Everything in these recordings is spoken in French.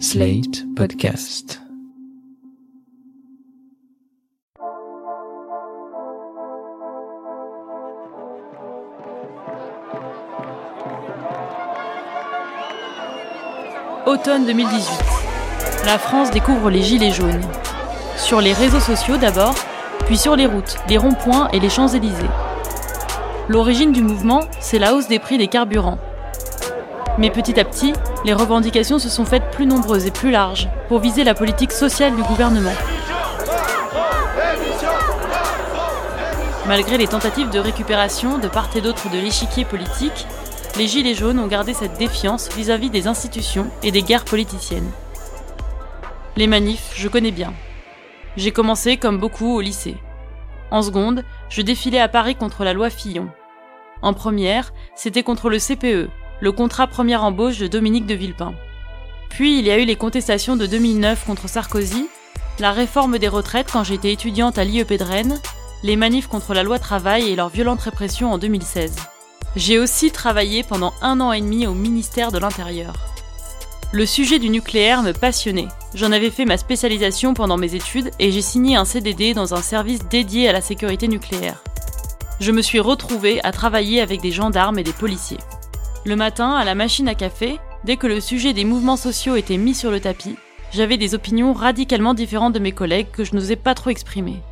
Slate Podcast. Automne 2018. La France découvre les gilets jaunes. Sur les réseaux sociaux d'abord, puis sur les routes, les ronds-points et les Champs-Élysées. L'origine du mouvement, c'est la hausse des prix des carburants. Mais petit à petit, les revendications se sont faites plus nombreuses et plus larges pour viser la politique sociale du gouvernement. Malgré les tentatives de récupération de part et d'autre de l'échiquier politique, les Gilets jaunes ont gardé cette défiance vis-à-vis des institutions et des guerres politiciennes. Les manifs, je connais bien. J'ai commencé, comme beaucoup, au lycée. En seconde, je défilais à Paris contre la loi Fillon. En première, c'était contre le CPE, le contrat première embauche de Dominique de Villepin. Puis il y a eu les contestations de 2009 contre Sarkozy, la réforme des retraites quand j'étais étudiante à l'IEP de Rennes, les manifs contre la loi travail et leur violente répression en 2016. J'ai aussi travaillé pendant un an et demi au ministère de l'Intérieur. Le sujet du nucléaire me passionnait. J'en avais fait ma spécialisation pendant mes études et j'ai signé un CDD dans un service dédié à la sécurité nucléaire. Je me suis retrouvée à travailler avec des gendarmes et des policiers. Le matin, à la machine à café, dès que le sujet des mouvements sociaux était mis sur le tapis, j'avais des opinions radicalement différentes de mes collègues que je n'osais pas trop exprimer.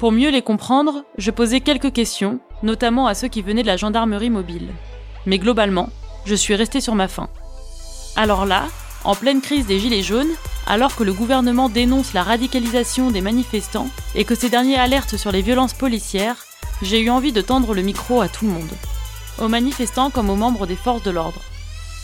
Pour mieux les comprendre, je posais quelques questions, notamment à ceux qui venaient de la gendarmerie mobile. Mais globalement, je suis restée sur ma faim. Alors là, en pleine crise des Gilets jaunes, alors que le gouvernement dénonce la radicalisation des manifestants et que ces derniers alertent sur les violences policières, j'ai eu envie de tendre le micro à tout le monde. Aux manifestants comme aux membres des forces de l'ordre.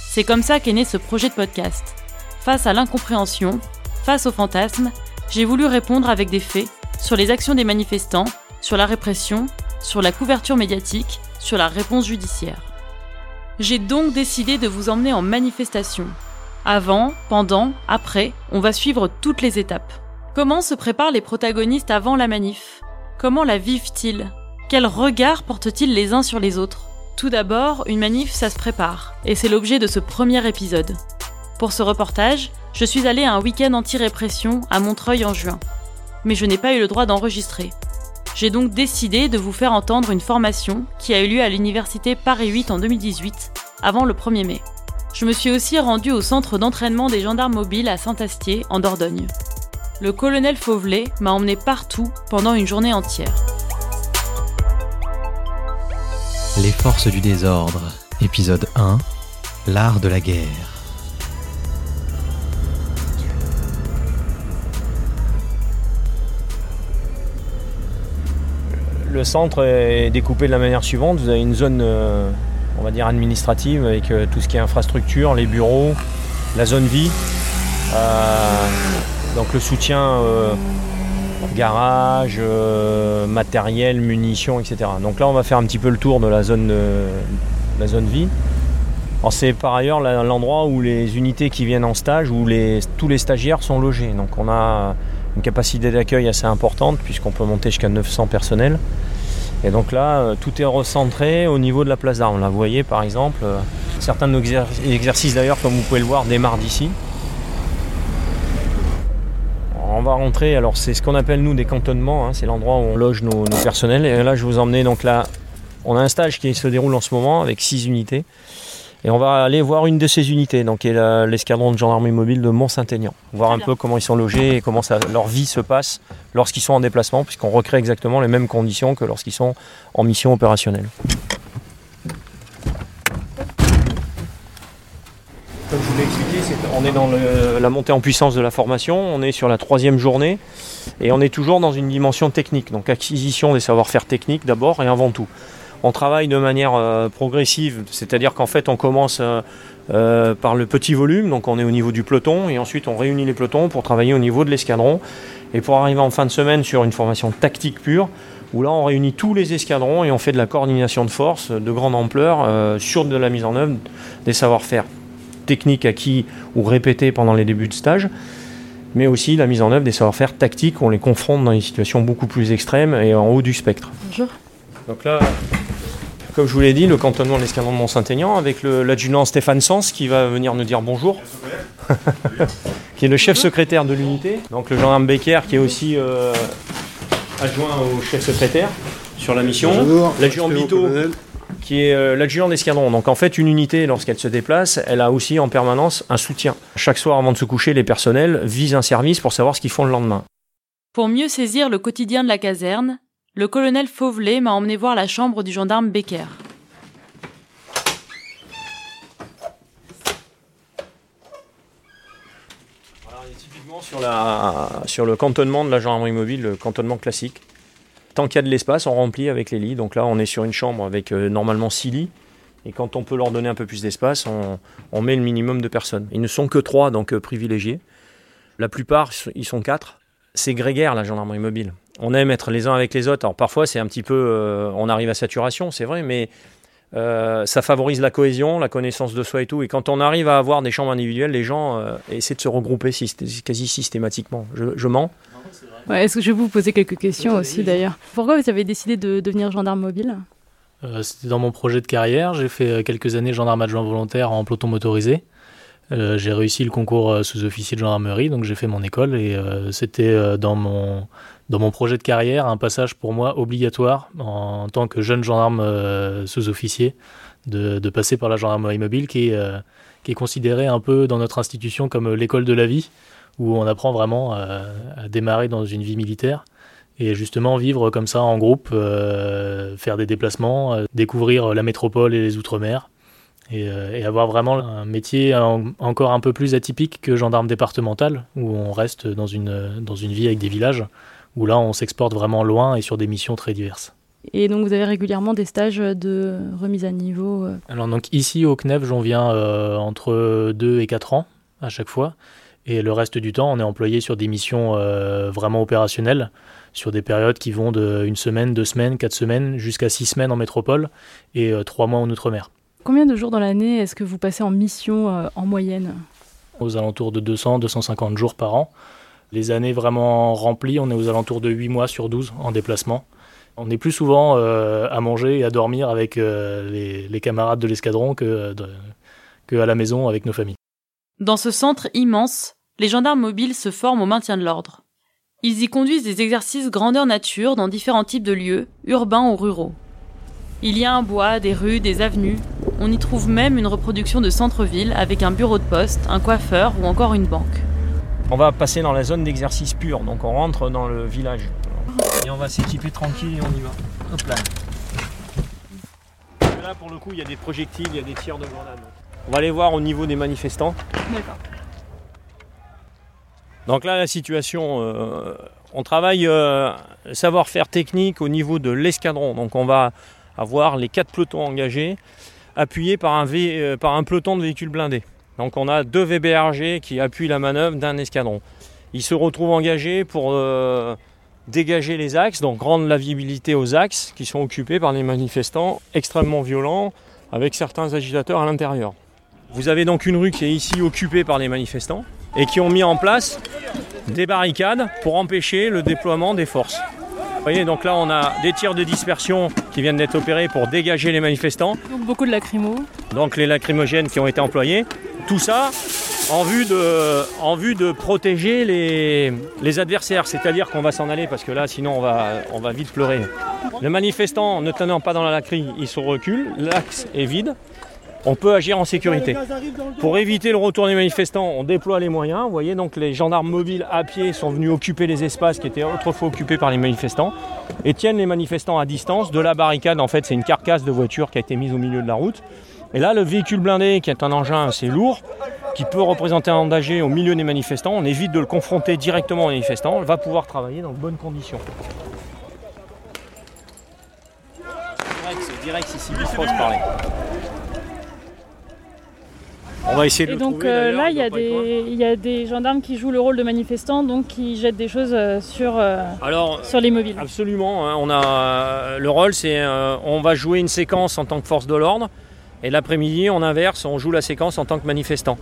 C'est comme ça qu'est né ce projet de podcast. Face à l'incompréhension, face aux fantasmes, j'ai voulu répondre avec des faits sur les actions des manifestants, sur la répression, sur la couverture médiatique, sur la réponse judiciaire. J'ai donc décidé de vous emmener en manifestation. Avant, pendant, après, on va suivre toutes les étapes. Comment se préparent les protagonistes avant la manif? Comment la vivent-ils? Quel regard portent-ils les uns sur les autres? Tout d'abord, une manif, ça se prépare, et c'est l'objet de ce premier épisode. Pour ce reportage, je suis allée à un week-end anti-répression à Montreuil en juin mais je n'ai pas eu le droit d'enregistrer. J'ai donc décidé de vous faire entendre une formation qui a eu lieu à l'université Paris 8 en 2018, avant le 1er mai. Je me suis aussi rendue au centre d'entraînement des gendarmes mobiles à Saint-Astier, en Dordogne. Le colonel Fauvelet m'a emmené partout pendant une journée entière. Les forces du désordre, épisode 1, l'art de la guerre. Le centre est découpé de la manière suivante. Vous avez une zone, euh, on va dire, administrative avec euh, tout ce qui est infrastructure, les bureaux, la zone vie. Euh, donc le soutien garage, matériel, munitions, etc. Donc là, on va faire un petit peu le tour de la zone, la zone vie. c'est par ailleurs l'endroit où les unités qui viennent en stage, où tous les stagiaires sont logés. Donc on a une capacité d'accueil assez importante puisqu'on peut monter jusqu'à 900 personnels. Et donc là, euh, tout est recentré au niveau de la place d'armes. Là, vous voyez par exemple, euh, certains de nos exercices d'ailleurs, comme vous pouvez le voir, démarrent d'ici. On va rentrer, alors c'est ce qu'on appelle nous des cantonnements, hein. c'est l'endroit où on loge nos, nos, personnels. Et là, je vous emmener donc là, on a un stage qui se déroule en ce moment avec 6 unités. Et on va aller voir une de ces unités, donc qui est l'escadron de gendarmerie mobile de Mont-Saint-Aignan. Voir un peu comment ils sont logés et comment leur vie se passe lorsqu'ils sont en déplacement, puisqu'on recrée exactement les mêmes conditions que lorsqu'ils sont en mission opérationnelle. Comme je vous l'ai expliqué, on est dans la montée en puissance de la formation, on est sur la troisième journée et on est toujours dans une dimension technique, donc acquisition des savoir-faire techniques d'abord et avant tout. On travaille de manière euh, progressive, c'est-à-dire qu'en fait on commence euh, euh, par le petit volume, donc on est au niveau du peloton, et ensuite on réunit les pelotons pour travailler au niveau de l'escadron, et pour arriver en fin de semaine sur une formation tactique pure, où là on réunit tous les escadrons et on fait de la coordination de force de grande ampleur sur de la mise en œuvre des savoir-faire techniques acquis ou répétés pendant les débuts de stage mais aussi la mise en œuvre des savoir-faire tactiques, on les confronte dans des situations beaucoup plus extrêmes et en haut du spectre. Bonjour. Donc là, comme je vous l'ai dit, le cantonnement de l'escadron de Mont-Saint-Aignan avec l'adjudant Stéphane Sens qui va venir nous dire bonjour, qui est le chef secrétaire de l'unité. Donc le gendarme Becker qui est aussi euh, adjoint au chef secrétaire sur la mission. L'adjudant Bito qui est euh, l'adjudant d'escadron. Donc en fait, une unité, lorsqu'elle se déplace, elle a aussi en permanence un soutien. Chaque soir avant de se coucher, les personnels visent un service pour savoir ce qu'ils font le lendemain. Pour mieux saisir le quotidien de la caserne, le colonel Fauvelet m'a emmené voir la chambre du gendarme Becker. typiquement sur, la, sur le cantonnement de la gendarmerie mobile, le cantonnement classique. Tant qu'il y a de l'espace, on remplit avec les lits. Donc là, on est sur une chambre avec euh, normalement 6 lits. Et quand on peut leur donner un peu plus d'espace, on, met le minimum de personnes. Ils ne sont que 3, donc euh, privilégiés. La plupart, ils sont 4. C'est grégaire, la gendarmerie mobile. On aime être les uns avec les autres. Alors parfois, c'est un petit peu... Euh, on arrive à saturation, c'est vrai, mais ça favorise la cohésion, la connaissance de soi et tout. Et quand on arrive à avoir des chambres individuelles, les gens essaient de se regrouper quasi systématiquement. je mens est-ce que je vais vous poser quelques questions aussi d'ailleurs Pourquoi vous avez décidé de devenir gendarme mobile? Euh, C'était dans mon projet de carrière. J'ai fait euh, quelques années gendarme adjoint volontaire en peloton motorisé. Euh, j'ai réussi le concours sous-officier de gendarmerie, donc j'ai fait mon école et c'était dans mon dans mon projet de carrière un passage pour moi obligatoire en, tant que jeune gendarme sous-officier de, de, passer par la gendarmerie mobile qui est, qui est considérée un peu dans notre institution comme l'école de la vie où on apprend vraiment à, démarrer dans une vie militaire et justement vivre comme ça en groupe, euh, faire des déplacements, euh, découvrir la métropole et les outre-mer. Et, euh, avoir vraiment un métier encore un peu plus atypique que gendarme départemental, où on reste dans une, dans une vie avec des villages, où là on s'exporte vraiment loin et sur des missions très diverses. Et donc vous avez régulièrement des stages de remise à niveau Alors donc ici au CNEF j'en viens entre 2 et 4 ans à chaque fois. Et le reste du temps, on est employé sur des missions euh, vraiment opérationnelles, sur des périodes qui vont de une semaine, deux semaines, quatre semaines, jusqu'à six semaines en métropole et euh, trois mois en outre-mer. Combien de jours dans l'année est-ce que vous passez en mission euh, en moyenne? Aux alentours de 200-250 jours par an. Les années vraiment remplies, on est aux alentours de 8 mois sur 12 en déplacement. On est plus souvent à manger et à dormir avec les, les, camarades de l'escadron que, que à la maison avec nos familles. Dans ce centre immense, les gendarmes mobiles se forment au maintien de l'ordre. Ils y conduisent des exercices grandeur nature dans différents types de lieux, urbains ou ruraux. Il y a un bois, des rues, des avenues. On y trouve même une reproduction de centre-ville avec un bureau de poste, un coiffeur ou encore une banque. On va passer dans la zone d'exercice pur, donc on rentre dans le village. Et on va s'équiper tranquille et on y va. Hop là. Là pour le coup il y a des projectiles, il y a des tirs de grenades. On va aller voir au niveau des manifestants. D'accord. Donc là, la situation, euh, on travaille euh, savoir-faire technique au niveau de l'escadron. Donc on va avoir les quatre pelotons engagés, appuyés par un, euh, peloton de véhicules blindés. Donc on a deux VBRG qui appuient la manœuvre d'un escadron. Ils se retrouvent engagés pour dégager les axes, donc rendre la visibilité aux axes qui sont occupés par les manifestants extrêmement violents, avec certains agitateurs à l'intérieur. Vous avez donc une rue qui est ici occupée par les manifestants et qui ont mis en place des barricades pour empêcher le déploiement des forces. Vous voyez, donc là on a des tirs de dispersion qui viennent d'être opérés pour dégager les manifestants. Donc beaucoup de lacrymos. Donc les lacrymogènes qui ont été employés. Tout ça en vue de, en vue de protéger les, les adversaires, c'est-à-dire qu'on va s'en aller parce que là sinon on va, on va vite pleurer. Les manifestants ne tenant pas dans la lacry, ils se reculent, l'axe est vide on peut agir en sécurité. Pour éviter le retour des manifestants, on déploie les moyens. Vous voyez, donc les gendarmes mobiles à pied sont venus occuper les espaces qui étaient autrefois occupés par les manifestants et tiennent les manifestants à distance de la barricade. En fait, c'est une carcasse de voiture qui a été mise au milieu de la route. Et là, le véhicule blindé, qui est un engin assez lourd, qui peut représenter un danger au milieu des manifestants, on évite de le confronter directement aux manifestants, va pouvoir travailler dans de bonnes conditions. Direct, c'est si parler. On va essayer de Et donc euh, là, il y, a des, il y a des gendarmes qui jouent le rôle de manifestants, donc qui jettent des choses euh, sur, euh, sur les mobiles. Absolument. Hein. on a, le rôle, c'est on va jouer une séquence en tant que force de l'ordre, et l'après-midi, on inverse, on joue la séquence en tant que manifestant.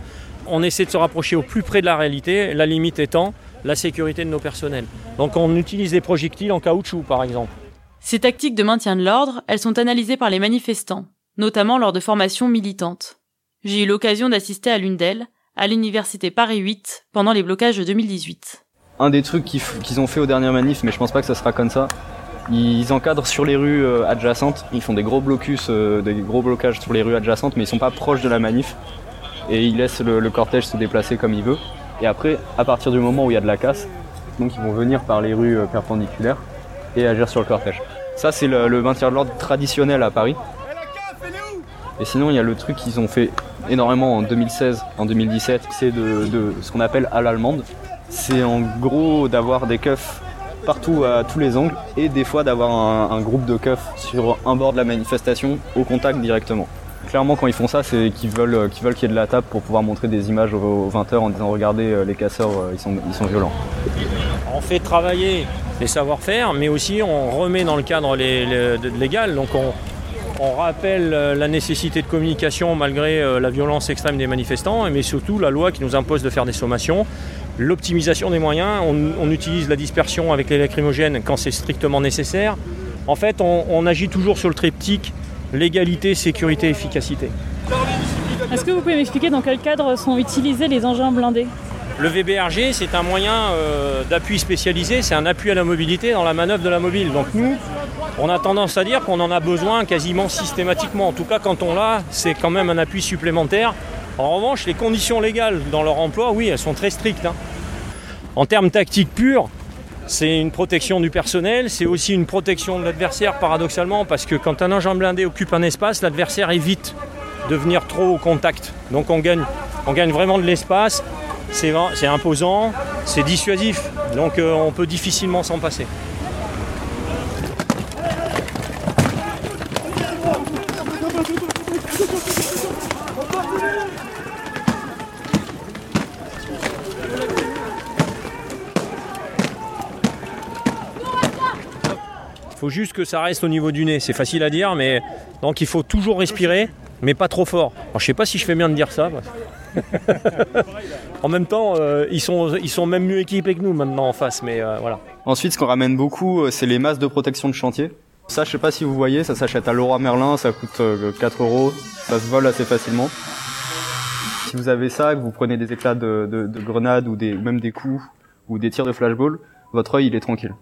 On essaie de se rapprocher au plus près de la réalité, la limite étant la sécurité de nos personnels. Donc on utilise des projectiles en caoutchouc, par exemple. Ces tactiques de maintien de l'ordre, elles sont analysées par les manifestants, notamment lors de formations militantes. J'ai eu l'occasion d'assister à l'une d'elles, à l'université Paris 8, pendant les blocages de 2018. Un des trucs qu'ils ont fait aux dernières manifs, mais je pense pas que ça sera comme ça, ils encadrent sur les rues euh, adjacentes, ils font des gros blocus, euh, des gros blocages sur les rues adjacentes, mais ils sont pas proches de la manif. Et ils laissent le, cortège se déplacer comme il veut. Et après, à partir du moment où il y a de la casse, donc ils vont venir par les rues euh, perpendiculaires et agir sur le cortège. Ça, c'est le, le maintien de l'ordre traditionnel à Paris. Et sinon, il y a le truc qu'ils ont fait énormément en 2016, en 2017, c'est de, ce qu'on appelle à l'allemande. C'est en gros d'avoir des keufs partout à tous les angles et des fois d'avoir un, groupe de keufs sur un bord de la manifestation au contact directement. Clairement, quand ils font ça, c'est qu'ils veulent qu'il y ait de la table pour pouvoir montrer des images aux, 20h en disant regardez, euh, les casseurs, euh, ils sont, violents. On fait travailler les savoir-faire, mais aussi on remet dans le cadre légal. Donc on, on rappelle euh, la nécessité de communication malgré euh, la violence extrême des manifestants, mais surtout la loi qui nous impose de faire des sommations, l'optimisation des moyens, on, utilise la dispersion avec les lacrymogènes quand c'est strictement nécessaire. En fait, on, agit toujours sur le triptyque légalité, sécurité, efficacité. Est-ce que vous pouvez m'expliquer dans quel cadre sont utilisés les engins blindés? Le VBRG, c'est un moyen euh, d'appui spécialisé, c'est un appui à la mobilité dans la manœuvre de la mobile. Donc nous, on a tendance à dire qu'on en a besoin quasiment systématiquement. En tout cas, quand on l'a, c'est quand même un appui supplémentaire. En revanche, les conditions légales dans leur emploi, oui, elles sont très strictes. Hein. En termes tactiques purs, c'est une protection du personnel, c'est aussi une protection de l'adversaire paradoxalement, parce que quand un engin blindé occupe un espace, l'adversaire évite de venir trop au contact. Donc on gagne, on gagne vraiment de l'espace c'est imposant, c'est dissuasif, donc euh, on peut difficilement s'en passer. Il faut juste que ça reste au niveau du nez, c'est facile à dire, mais donc il faut toujours respirer, mais pas trop fort. Je sais pas si je fais bien de dire ça. en même temps, euh, ils, sont, même mieux équipés que nous maintenant en face, mais euh, voilà. Ensuite, ce qu'on ramène beaucoup, euh, c'est les masques de protection de chantier. Ça, je sais pas si vous voyez, ça s'achète à Leroy Merlin, ça coûte 4 euros, ça se vole assez facilement. Si vous avez ça, que vous prenez des éclats de, de, grenades ou même des coups ou des tirs de flashball, votre œil il est tranquille.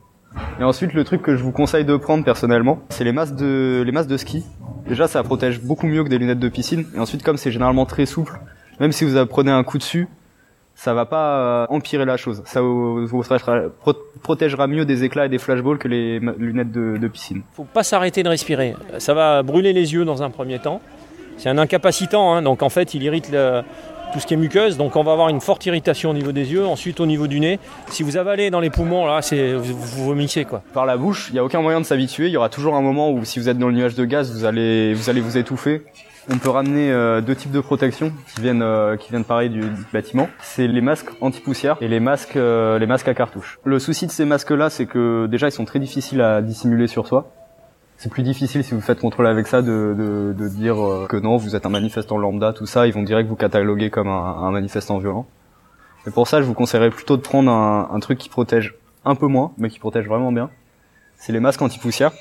Et ensuite, le truc que je vous conseille de prendre personnellement, c'est les masques de ski. Déjà, ça protège beaucoup mieux que des lunettes de piscine. Et ensuite, comme c'est généralement très souple, même si vous prenez un coup dessus, ça va pas euh, empirer la chose. Ça vous, protégera mieux des éclats et des flashballs que les lunettes de, de piscine. Faut pas s'arrêter de respirer. Ça va brûler les yeux dans un premier temps. C'est un incapacitant, hein, donc en fait il irrite tout ce qui est muqueuse, donc on va avoir une forte irritation au niveau des yeux, ensuite au niveau du nez. Si vous avalez dans les poumons, là, c'est vous, vous vomissez quoi. Par la bouche, il n'y a aucun moyen de s'habituer. Il y aura toujours un moment où si vous êtes dans le nuage de gaz, vous allez vous allez vous étouffer. On peut ramener euh, deux types de protection qui viennent euh, qui viennent pareil du, bâtiment. C'est les masques anti-poussière et les masques euh, les masques à cartouche. Le souci de ces masques-là, c'est que déjà ils sont très difficiles à dissimuler sur soi. C'est plus difficile si vous faites contrôler avec ça de, dire que non, vous êtes un manifestant lambda, tout ça. Ils vont direct vous cataloguer comme un, un manifestant violent. Et pour ça, je vous conseillerais plutôt de prendre un, un truc qui protège un peu moins, mais qui protège vraiment bien. C'est les masques anti-poussière.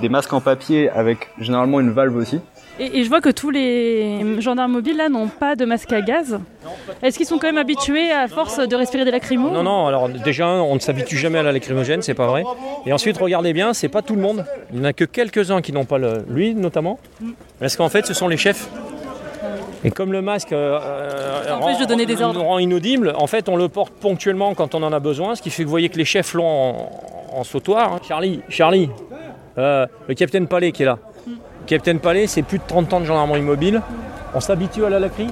Des masques en papier avec généralement une valve aussi. Et, je vois que tous les gendarmes mobiles là n'ont pas de masque à gaz. Est-ce qu'ils sont quand même habitués à force de respirer des lacrymos Non, non. Alors déjà, on ne s'habitue jamais à la lacrymogène, c'est pas vrai. Et ensuite, regardez bien, c'est pas tout le monde. Il n'y en a que quelques-uns qui n'ont pas le, lui notamment, parce qu'en fait, ce sont les chefs. Et comme le masque euh, rend, de donner des ordres. rend inaudible, en fait, on le porte ponctuellement quand on en a besoin, ce qui fait que vous voyez que les chefs l'ont en, sautoir. Hein. Charlie, Charlie, euh, le capitaine Palais qui est là. Captain Palais, c'est plus de 30 ans de gendarmerie mobile. On s'habitue à la lacry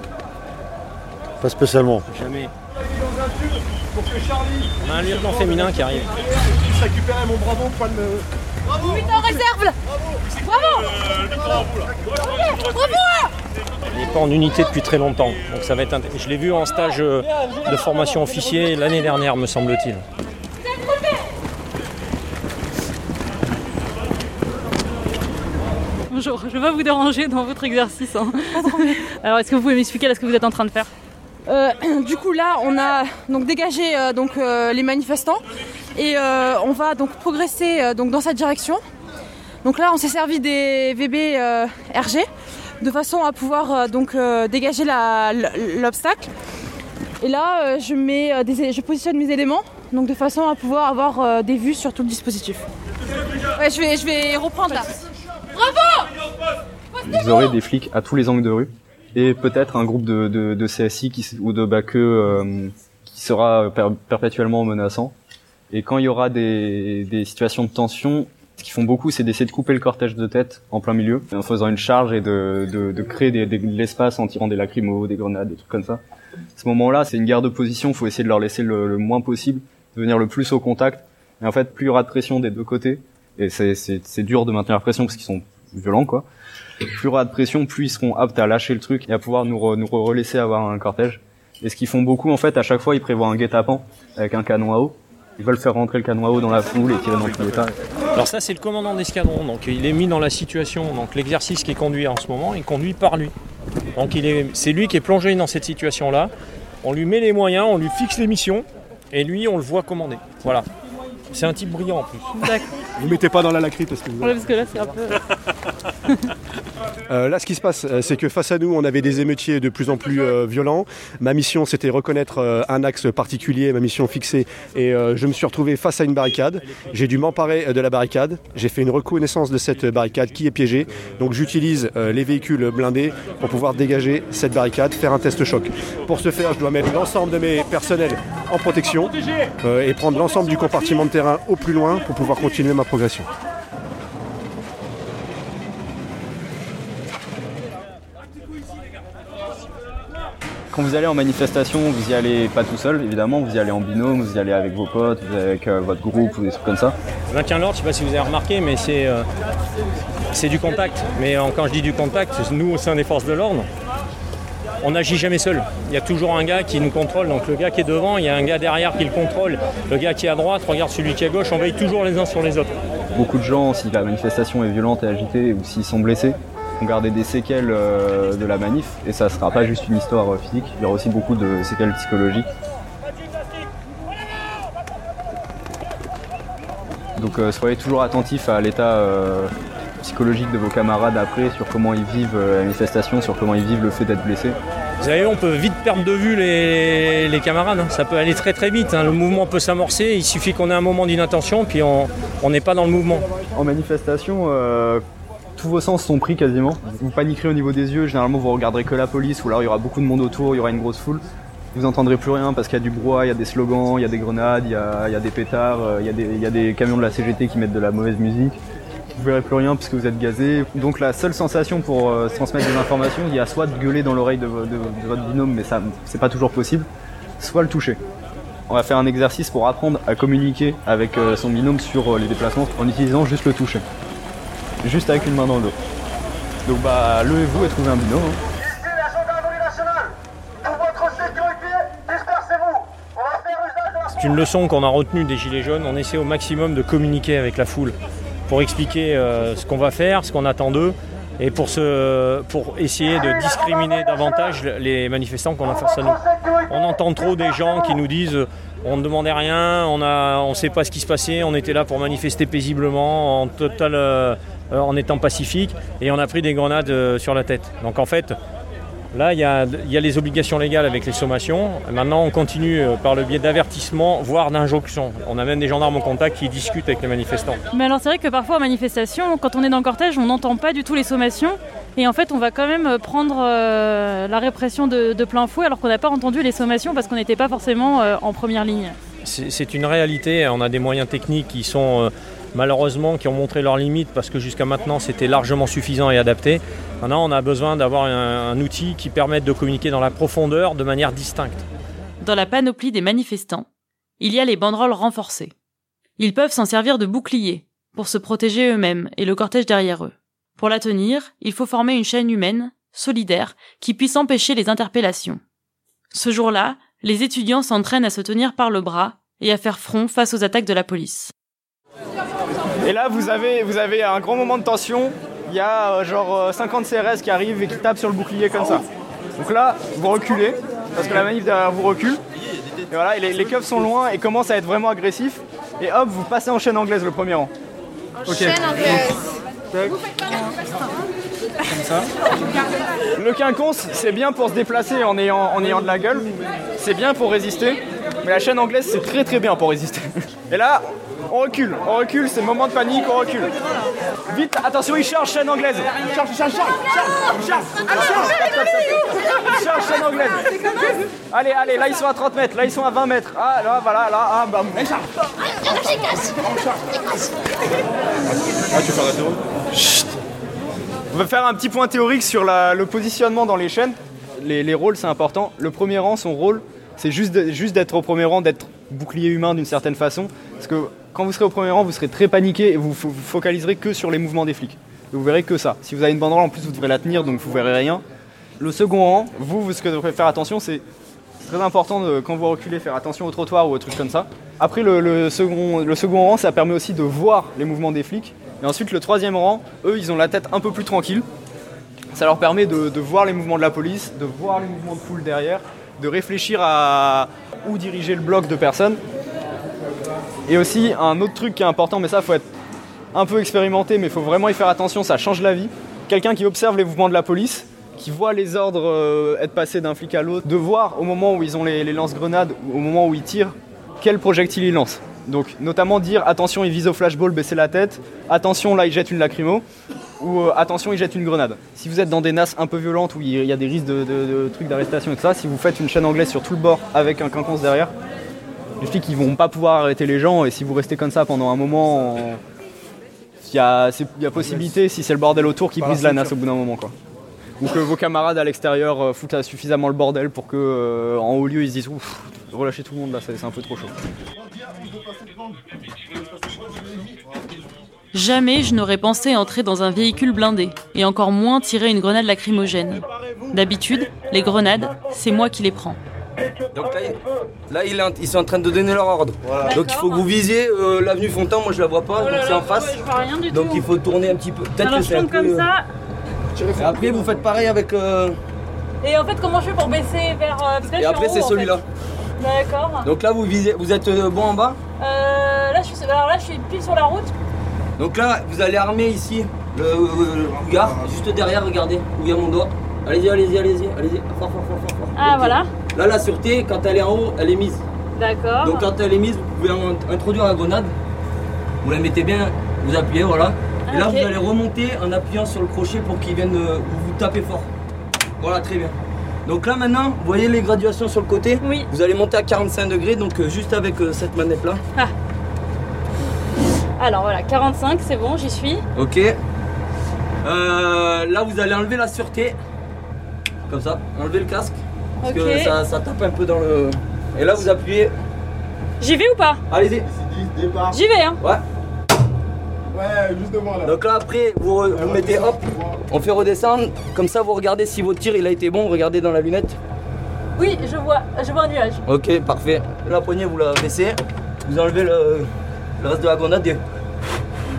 Pas spécialement. Jamais. On a un lieutenant féminin qui arrive. Je récupérer mon bravo, point de. Bravo en réserve là Bravo Bravo Il n'est pas en unité depuis très longtemps, donc ça va être. Je l'ai vu en stage euh, de formation officier l'année dernière, me semble-t-il. Bonjour, je ne vais pas vous déranger dans votre exercice. Hein. Alors est-ce que vous pouvez m'expliquer ce que vous êtes en train de faire? Euh, du coup là on a donc dégagé euh, donc, euh, les manifestants et on va donc progresser donc, dans cette direction. Donc là, on s'est servi des VB euh, RG de façon à pouvoir euh, donc euh, dégager l'obstacle. Et là, euh, je, mets, euh, des, je positionne mes éléments donc de façon à pouvoir avoir euh, des vues sur tout le dispositif. Ouais, je vais, je vais reprendre là. Vous aurez des flics à tous les angles de rue et peut-être un groupe de, de, de CSI qui, ou de BACE euh, qui sera per- perpétuellement menaçant. Et quand il y aura des, des situations de tension, ce qu'ils font beaucoup, c'est d'essayer de couper le cortège de tête en plein milieu, en faisant une charge et de, de, de créer des, de l'espace en tirant des lacrymos, des grenades, des trucs comme ça. À ce moment-là, c'est une guerre de position, faut essayer de leur laisser le, le moins possible, de venir le plus au contact. Et en fait, plus il y aura de pression des deux côtés, et c'est- dur de maintenir la pression parce qu'ils sont violents, quoi plus il y aura de pression, plus ils seront aptes à lâcher le truc et à pouvoir nous, re- nous re- relaisser avoir un cortège. Et ce qu'ils font beaucoup, en fait, à chaque fois, ils prévoient un guet-apens avec un canon à eau. Ils veulent faire rentrer le canon à eau dans la foule et tirer dans tous les tas. Alors ça c'est le commandant d'escadron, donc il est mis dans la situation, donc l'exercice qui est conduit en ce moment est conduit par lui. Donc il est, c'est lui qui est plongé dans cette situation-là. On lui met les moyens, on lui fixe les missions, et lui on le voit commander. Voilà. C'est un type brillant en plus. D'accord. Vous mettez pas dans la lacryte parce que vous... Ouais, parce que là, c'est un peu. Euh, là, ce qui se passe, euh, c'est que face à nous, on avait des émeutiers de plus en plus euh, violents. Ma mission, c'était reconnaître un axe particulier, ma mission fixée, et je me suis retrouvé face à une barricade. J'ai dû m'emparer de la barricade. J'ai fait une reconnaissance de cette barricade qui est piégée. Donc, j'utilise les véhicules blindés pour pouvoir dégager cette barricade, faire un test choc. Pour ce faire, je dois mettre l'ensemble de mes personnels en protection et prendre l'ensemble du compartiment de terrain au plus loin pour pouvoir continuer ma progression. Quand vous allez en manifestation, vous y allez pas tout seul, évidemment, vous y allez en binôme, vous y allez avec vos potes, vous y allez avec euh, votre groupe ou des trucs comme ça. Le maintien de l'ordre, je sais pas si vous avez remarqué, mais c'est euh, c'est du contact. Mais euh, quand je dis du contact, nous au sein des forces de l'ordre, on n'agit jamais seul. Il y a toujours un gars qui nous contrôle. Donc le gars qui est devant, il y a un gars derrière qui le contrôle. Le gars qui est à droite regarde celui qui est à gauche. On veille toujours les uns sur les autres. Beaucoup de gens, si la manifestation est violente et agitée ou s'ils sont blessés, vont garder des séquelles euh, de la manif et ça sera pas juste une histoire euh, physique, il y aura aussi beaucoup de séquelles psychologiques. Donc euh, soyez toujours attentifs à l'état euh, psychologique de vos camarades après, sur comment ils vivent la manifestation, sur comment ils vivent le fait d'être blessés. Vous savez, on peut vite perdre de vue les, les camarades. hein. Ça peut aller très très vite. hein. Le mouvement peut s'amorcer. Il suffit qu'on ait un moment d'inattention, puis on n'est pas dans le mouvement. En manifestation, tous vos sens sont pris quasiment. Vous paniquerez au niveau des yeux, généralement vous regarderez que la police, ou alors il y aura beaucoup de monde autour, il y aura une grosse foule. Vous entendrez plus rien parce qu'il y a du brouhaha, il y a des slogans, il y a des grenades, il y a, il y a des pétards, euh, il y a des, il y a des camions de la CGT qui mettent de la mauvaise musique. Vous verrez plus rien puisque vous êtes gazé. Donc la seule sensation pour euh, se transmettre des informations, il y a soit de gueuler dans l'oreille de, vo- de- de votre binôme, mais ça c'est pas toujours possible, soit le toucher. On va faire un exercice pour apprendre à communiquer avec euh, son binôme sur euh, les déplacements en utilisant juste le toucher. Juste avec une main dans le dos. Donc bah levez-vous et trouvez un binôme. hein. Ici la gendarmerie nationale. Pour votre sécurité, dispersez-vous. On va faire usage de la C'est une leçon qu'on a retenue des Gilets jaunes. On essaie au maximum de communiquer avec la foule pour expliquer euh, ce qu'on va faire, ce qu'on attend d'eux, et pour, se, pour essayer de discriminer davantage les manifestants qu'on a face à nous. On entend trop des gens qui nous disent euh, on ne demandait rien, on ne on sait pas ce qui se passait, on était là pour manifester paisiblement, en, total, euh, euh, en étant pacifique, et on a pris des grenades euh, sur la tête. Donc en fait, Là, il y, a, il y a les obligations légales avec les sommations. Maintenant, on continue euh, par le biais d'avertissements, voire d'injonctions. On a même des gendarmes en contact qui discutent avec les manifestants. Mais alors c'est vrai que parfois en manifestation, quand on est dans le cortège, on n'entend pas du tout les sommations. Et en fait, on va quand même prendre euh, la répression de, de plein fouet alors qu'on n'a pas entendu les sommations parce qu'on n'était pas forcément euh, en première ligne. C'est c'est une réalité. On a des moyens techniques qui sont euh, malheureusement qui ont montré leurs limites parce que jusqu'à maintenant c'était largement suffisant et adapté. Maintenant, on a besoin d'avoir un, outil qui permette de communiquer dans la profondeur de manière distincte. Dans la panoplie des manifestants, il y a les banderoles renforcées. Ils peuvent s'en servir de bouclier pour se protéger eux-mêmes et le cortège derrière eux. Pour la tenir, il faut former une chaîne humaine, solidaire, qui puisse empêcher les interpellations. Ce jour-là, les étudiants s'entraînent à se tenir par le bras et à faire front face aux attaques de la police. Et là, vous avez, vous avez un grand moment de tension. Il y a euh, genre euh, 50 CRS qui arrivent et qui tapent sur le bouclier comme ça. Donc là, vous reculez, parce que la manif derrière vous recule. Et voilà, et les, les keufs sont loin et commencent à être vraiment agressifs. Et hop, vous passez en chaîne anglaise le premier rang. Ok. Chaîne anglaise. Comme ça. Le quinconce, c'est bien pour se déplacer en ayant, en ayant de la gueule. C'est bien pour résister. Mais la chaîne anglaise, c'est très très bien pour résister. Et là, on recule. On recule, c'est le moment de panique, on recule. Vite, attention, il charge chaîne anglaise. Il charge, il charge, il charge, il charge, il charge. Il charge chaîne anglaise. Allez, allez, là ils sont à 30 mètres, là ils sont à 20 mètres. Ah, là, voilà, là, ah, bam. Il charge. Ah, tu un Chut. On va faire un petit point théorique sur la- le positionnement dans les chaînes. Les, les rôles, c'est important. Le premier rang, son rôle, c'est juste d'être au premier rang, d'être bouclier humain d'une certaine façon. Parce que quand vous serez au premier rang, vous serez très paniqué et vous vous focaliserez que sur les mouvements des flics. Et vous verrez que ça. Si vous avez une banderole, en plus, vous devrez la tenir, donc vous verrez rien. Le second rang, vous, vous ce que vous devrez faire attention, c'est très important de, quand vous reculez, faire attention au trottoir ou aux trucs comme ça. Après, le, le second, le second rang, ça permet aussi de voir les mouvements des flics. Et ensuite, le troisième rang, eux, ils ont la tête un peu plus tranquille. Ça leur permet de, de voir les mouvements de la police, de voir les mouvements de foule derrière, de réfléchir à où diriger le bloc de personnes. Et aussi, un autre truc qui est important, mais ça, faut être un peu expérimenté, mais il faut vraiment y faire attention, ça change la vie. Quelqu'un qui observe les mouvements de la police, qui voit les ordres euh, être passés d'un flic à l'autre, de voir au moment où ils ont les, lance-grenades, au moment où ils tirent, quel projectile ils lancent. Donc, notamment dire attention, il vise au flashball, baissez la tête, attention, là, il jette une lacrymo, ou euh, attention, il jette une grenade. Si vous êtes dans des nasses un peu violentes où il y a des risques de trucs d'arrestation et tout ça, si vous faites une chaîne anglaise sur tout le bord avec un quinconce derrière, les flics ils vont pas pouvoir arrêter les gens et si vous restez comme ça pendant un moment, on- il y a, y possibilité, si c'est le bordel autour, qu'ils brisent la nasse au bout d'un moment. Quoi. Ou que vos camarades à l'extérieur euh, foutent suffisamment le bordel pour que euh, en haut lieu ils se disent ouf, relâchez tout le monde là, c'est un peu trop chaud. Jamais je n'aurais pensé entrer dans un véhicule blindé, et encore moins tirer une grenade lacrymogène. D'habitude, les grenades, c'est moi qui les prends. Donc là, il- là, il est en- ils sont en train de donner leur ordre. Donc il faut que vous visiez euh, l'avenue Fontan, moi je la vois pas, Oh donc c'est en face. je vois rien du donc tout. il faut tourner un petit peu. Peut-être que je c'est un tombe peu. comme ça. Et après vous faites pareil avec. euh, Et en fait, comment je fais pour baisser vers. euh, parce que là, Et après c'est celui-là. fait. D'accord. Donc là vous visez, vous êtes euh, bon en bas. Euh, là, je suis... Alors là, je suis pile sur la route. Donc là vous allez armer ici le, le cougar, juste derrière, regardez, où il y a mon doigt. Allez-y, allez-y, allez-y, allez-y, fort, fort, fort, fort, fort. Ah, voilà. Là la sûreté, quand elle est en haut, elle est mise. D'accord. Donc quand elle est mise, vous pouvez en- introduire la grenade. Vous la mettez bien, vous appuyez, voilà. Et là Ah, ok. vous allez remonter en appuyant sur le crochet pour qu'il vienne euh, vous, vous taper fort. Voilà, très bien. Donc là maintenant, vous voyez les graduations sur le côté Oui. Vous allez monter à 45 degrés, donc euh, juste avec euh, cette manette là. Alors voilà, 45, c'est bon, j'y suis. Ok. Euh, là vous allez enlever la sûreté. Comme ça, enlever le casque. Parce que ça, ça tape un peu dans le. Et là vous appuyez. J'y vais ou pas? Allez-y. J'y vais, hein. Ouais. Ouais, juste devant là. Donc là après vous, re- vous mettez hop, on fait redescendre, comme ça vous regardez si votre tir il a été bon, regardez dans la lunette. Oui, je vois, je vois un nuage. Ok parfait. La poignée vous la baissez, vous enlevez le, le reste de la grenade et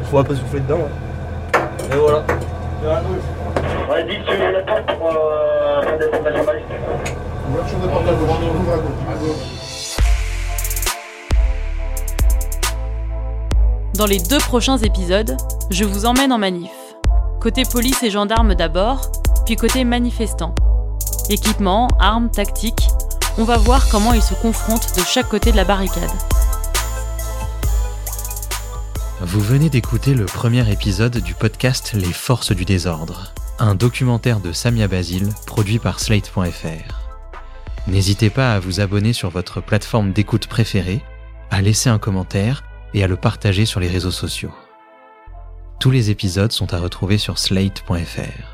faut un peu souffler dedans. ouais. Et voilà. Ouais, dis sur la porte pour euh, faire des formations balistiques. Dans les deux prochains épisodes, je vous emmène en manif. Côté police et gendarmes d'abord, puis côté manifestants. Équipement, armes, tactiques, on va voir comment ils se confrontent de chaque côté de la barricade. Vous venez d'écouter le premier épisode du podcast Les Forces du désordre, un documentaire de Samia Basile produit par Slate.fr. N'hésitez pas à vous abonner sur votre plateforme d'écoute préférée, à laisser un commentaire et à le partager sur les réseaux sociaux. Tous les épisodes sont à retrouver sur Slate.fr.